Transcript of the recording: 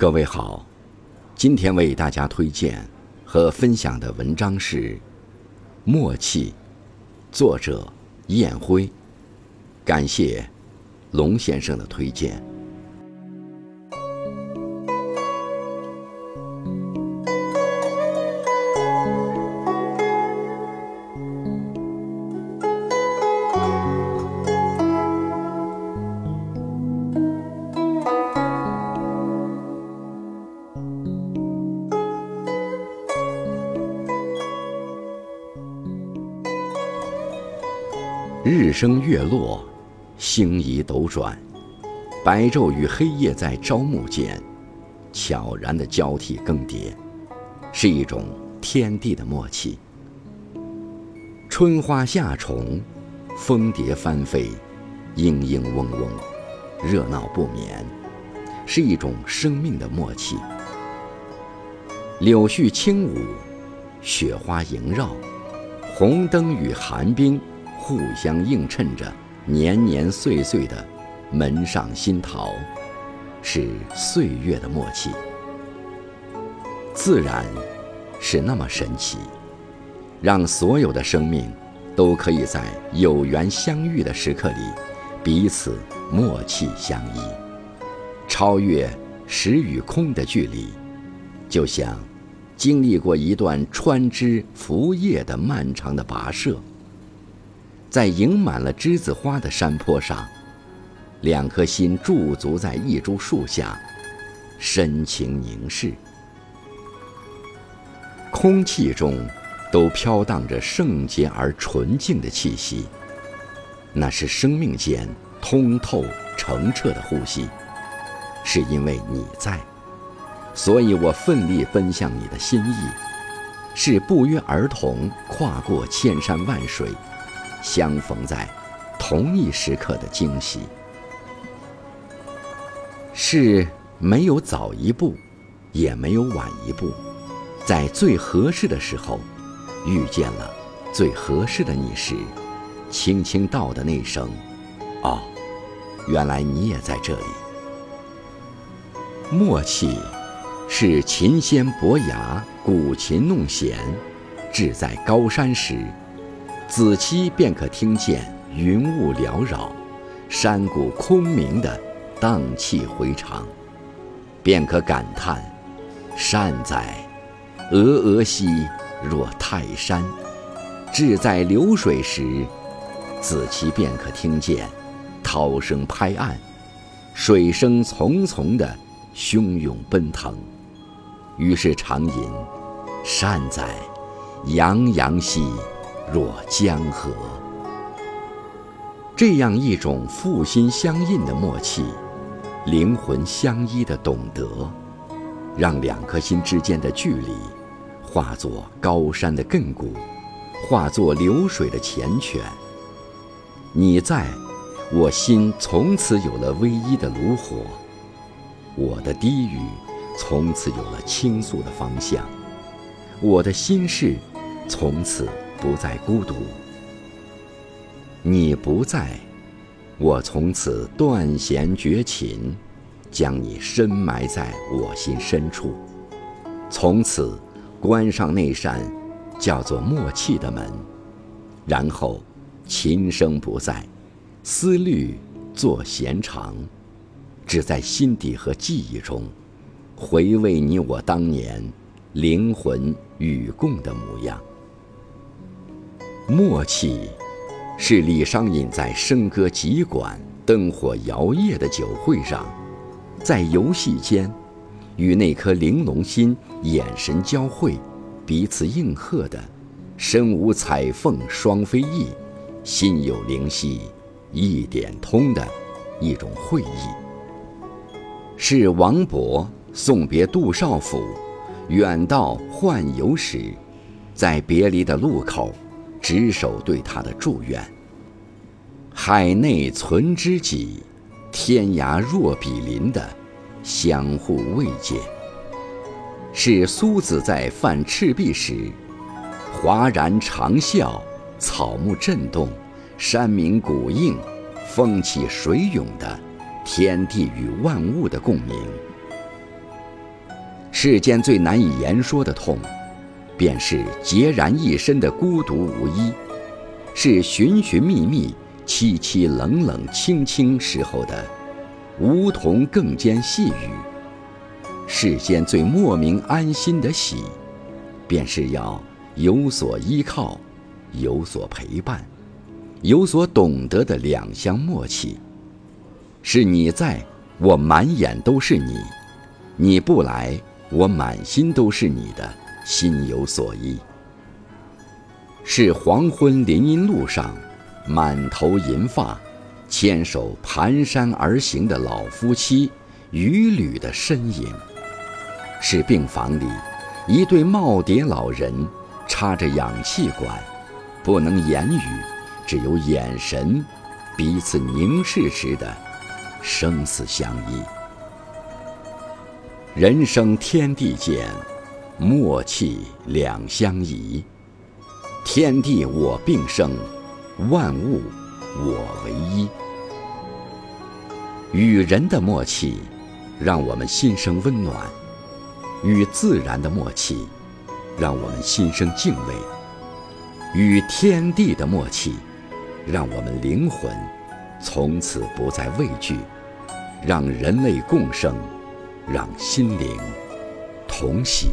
各位好，今天为大家推荐和分享的文章是《默契》，作者燕辉。感谢龙先生的推荐。日升月落，星移斗转，白昼与黑夜在朝暮间悄然的交替更迭，是一种天地的默契。春花夏虫，蜂蝶翻飞，嘤嘤嗡嗡，热闹不眠，是一种生命的默契。柳絮轻舞，雪花萦绕，红灯与寒冰。互相映衬着年年岁岁的门上新桃，是岁月的默契。自然是那么神奇，让所有的生命都可以在有缘相遇的时刻里彼此默契相依，超越时与空的距离，就像经历过一段穿枝拂叶的漫长的跋涉。在盈满了栀子花的山坡上，两颗心驻足在一株树下，深情凝视。空气中都飘荡着圣洁而纯净的气息，那是生命间通透澄澈的呼吸。是因为你在，所以我奋力奔向你的心意，是不约而同跨过千山万水。相逢在同一时刻的惊喜，是没有早一步，也没有晚一步，在最合适的时候，遇见了最合适的你时，轻轻道的那声“哦，原来你也在这里”。默契，是琴弦伯牙，鼓琴弄弦，志在高山时。子期便可听见云雾缭绕，山谷空明的荡气回肠，便可感叹：善哉，峨峨兮若泰山。志在流水时，子期便可听见涛声拍岸，水声淙淙的汹涌奔腾，于是常吟：善哉，洋洋兮。若江河，这样一种腹心相印的默契，灵魂相依的懂得，让两颗心之间的距离，化作高山的亘古，化作流水的缱绻。你在，我心从此有了唯一的炉火；我的低语，从此有了倾诉的方向；我的心事，从此。不再孤独，你不在，我从此断弦绝琴，将你深埋在我心深处，从此关上那扇叫做默契的门，然后琴声不在，思虑作弦长，只在心底和记忆中，回味你我当年灵魂与共的模样。默契，是李商隐在笙歌集馆、灯火摇曳的酒会上，在游戏间，与那颗玲珑心眼神交汇，彼此应和的“身无彩凤双飞翼，心有灵犀一点通”的一种会意。是王勃送别杜少府，远道宦游时，在别离的路口。执手对他的祝愿。海内存知己，天涯若比邻的相互慰藉，是苏子在犯赤壁时，哗然长啸，草木震动，山鸣谷应，风起水涌的天地与万物的共鸣。世间最难以言说的痛，便是孑然一身的孤独无依，是寻寻觅觅、凄凄冷冷清清时候的梧桐更兼细雨。世间最莫名安心的喜，便是要有所依靠，有所陪伴，有所懂得的两相默契。是你在，我满眼都是你；你不来。我满心都是你的，心有所依。是黄昏林荫路上，满头银发，牵手蹒跚而行的老夫妻，渔侣的身影。是病房里，一对耄耋老人，插着氧气管，不能言语，只有眼神，彼此凝视时的生死相依。人生天地间，默契两相宜。天地我并生，万物我唯一。与人的默契，让我们心生温暖；与自然的默契，让我们心生敬畏；与天地的默契，让我们灵魂从此不再畏惧，让人类共生。让心灵同喜。